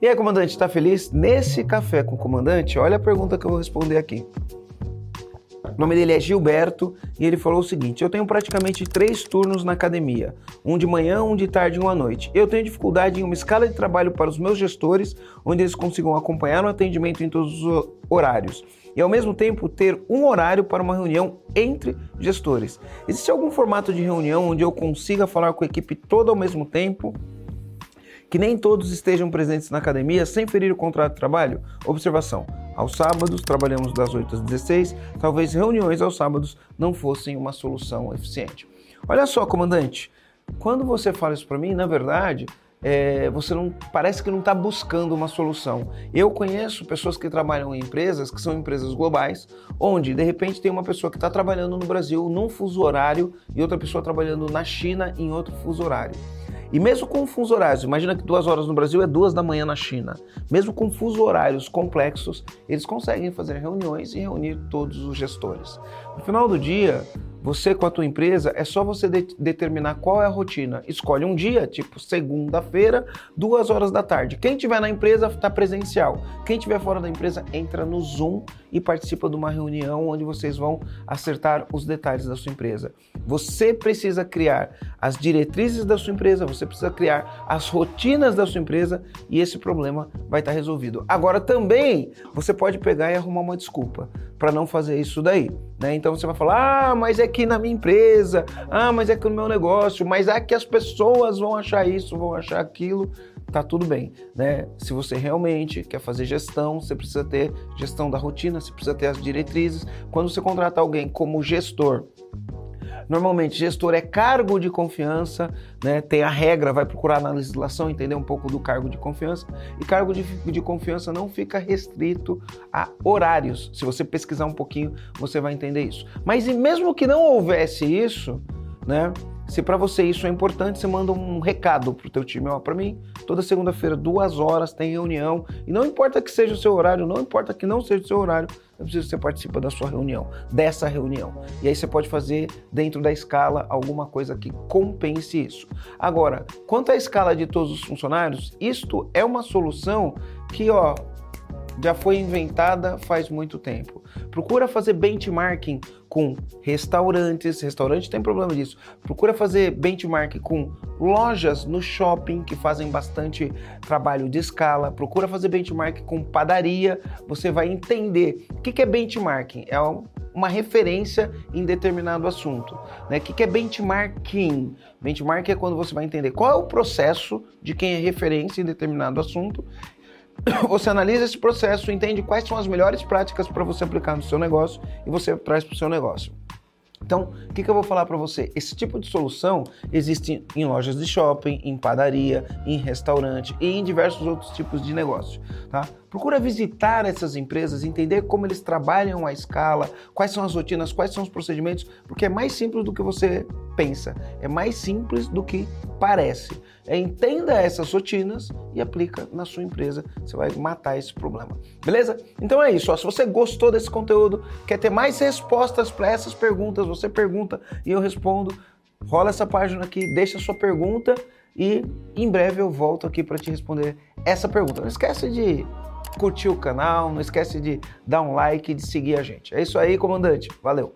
E aí, comandante, está feliz? Nesse café com o comandante, olha a pergunta que eu vou responder aqui. O nome dele é Gilberto e ele falou o seguinte: Eu tenho praticamente três turnos na academia, um de manhã, um de tarde e um à noite. Eu tenho dificuldade em uma escala de trabalho para os meus gestores, onde eles consigam acompanhar o atendimento em todos os horários e ao mesmo tempo ter um horário para uma reunião entre gestores. Existe algum formato de reunião onde eu consiga falar com a equipe toda ao mesmo tempo? Que nem todos estejam presentes na academia sem ferir o contrato de trabalho? Observação: aos sábados trabalhamos das 8 às 16, talvez reuniões aos sábados não fossem uma solução eficiente. Olha só, comandante, quando você fala isso para mim, na verdade, é, você não parece que não está buscando uma solução. Eu conheço pessoas que trabalham em empresas que são empresas globais, onde de repente tem uma pessoa que está trabalhando no Brasil num fuso horário e outra pessoa trabalhando na China em outro fuso horário. E mesmo com fuso horários, imagina que duas horas no Brasil é duas da manhã na China. Mesmo com fuso horários complexos, eles conseguem fazer reuniões e reunir todos os gestores. No final do dia, você com a tua empresa, é só você de determinar qual é a rotina. Escolhe um dia, tipo segunda-feira, duas horas da tarde. Quem tiver na empresa está presencial. Quem tiver fora da empresa entra no Zoom e participa de uma reunião onde vocês vão acertar os detalhes da sua empresa. Você precisa criar as diretrizes da sua empresa, você precisa criar as rotinas da sua empresa e esse problema vai estar resolvido. Agora também você pode pegar e arrumar uma desculpa para não fazer isso daí, né? Então você vai falar: "Ah, mas é aqui na minha empresa, ah, mas é que no meu negócio, mas é que as pessoas vão achar isso, vão achar aquilo, tá tudo bem, né? Se você realmente quer fazer gestão, você precisa ter gestão da rotina, você precisa ter as diretrizes. Quando você contrata alguém como gestor, Normalmente, gestor é cargo de confiança, né? tem a regra, vai procurar na legislação entender um pouco do cargo de confiança. E cargo de, de confiança não fica restrito a horários. Se você pesquisar um pouquinho, você vai entender isso. Mas e mesmo que não houvesse isso, né? Se para você isso é importante, você manda um recado pro teu time, ó, para mim, toda segunda-feira, duas horas, tem reunião, e não importa que seja o seu horário, não importa que não seja o seu horário, eu preciso que você participe da sua reunião, dessa reunião. E aí você pode fazer dentro da escala alguma coisa que compense isso. Agora, quanto à escala de todos os funcionários, isto é uma solução que, ó, já foi inventada faz muito tempo. Procura fazer benchmarking com restaurantes, restaurante tem problema disso. Procura fazer benchmark com lojas no shopping que fazem bastante trabalho de escala. Procura fazer benchmark com padaria. Você vai entender o que é benchmarking. É uma referência em determinado assunto. Né? O que é benchmarking? Benchmark é quando você vai entender qual é o processo de quem é referência em determinado assunto você analisa esse processo, entende quais são as melhores práticas para você aplicar no seu negócio e você traz para o seu negócio. Então, o que, que, eu vou falar para você? Esse tipo de solução existe em lojas de shopping, em padaria, em restaurante e em diversos outros tipos de negócio. Tá? Procura visitar essas empresas, entender como eles trabalham a escala, quais são as rotinas, quais são os procedimentos, porque é mais simples do que você pensa, é mais simples do que parece. É, entenda essas rotinas e aplica na sua empresa, você vai matar esse problema. Beleza? Então é isso. Ó. Se você gostou desse conteúdo, quer ter mais respostas para essas perguntas, você pergunta e eu respondo. Rola essa página aqui, deixa a sua pergunta e em breve eu volto aqui para te responder essa pergunta. Não esquece de curtir o canal, não esquece de dar um like e de seguir a gente. É isso aí, comandante. Valeu!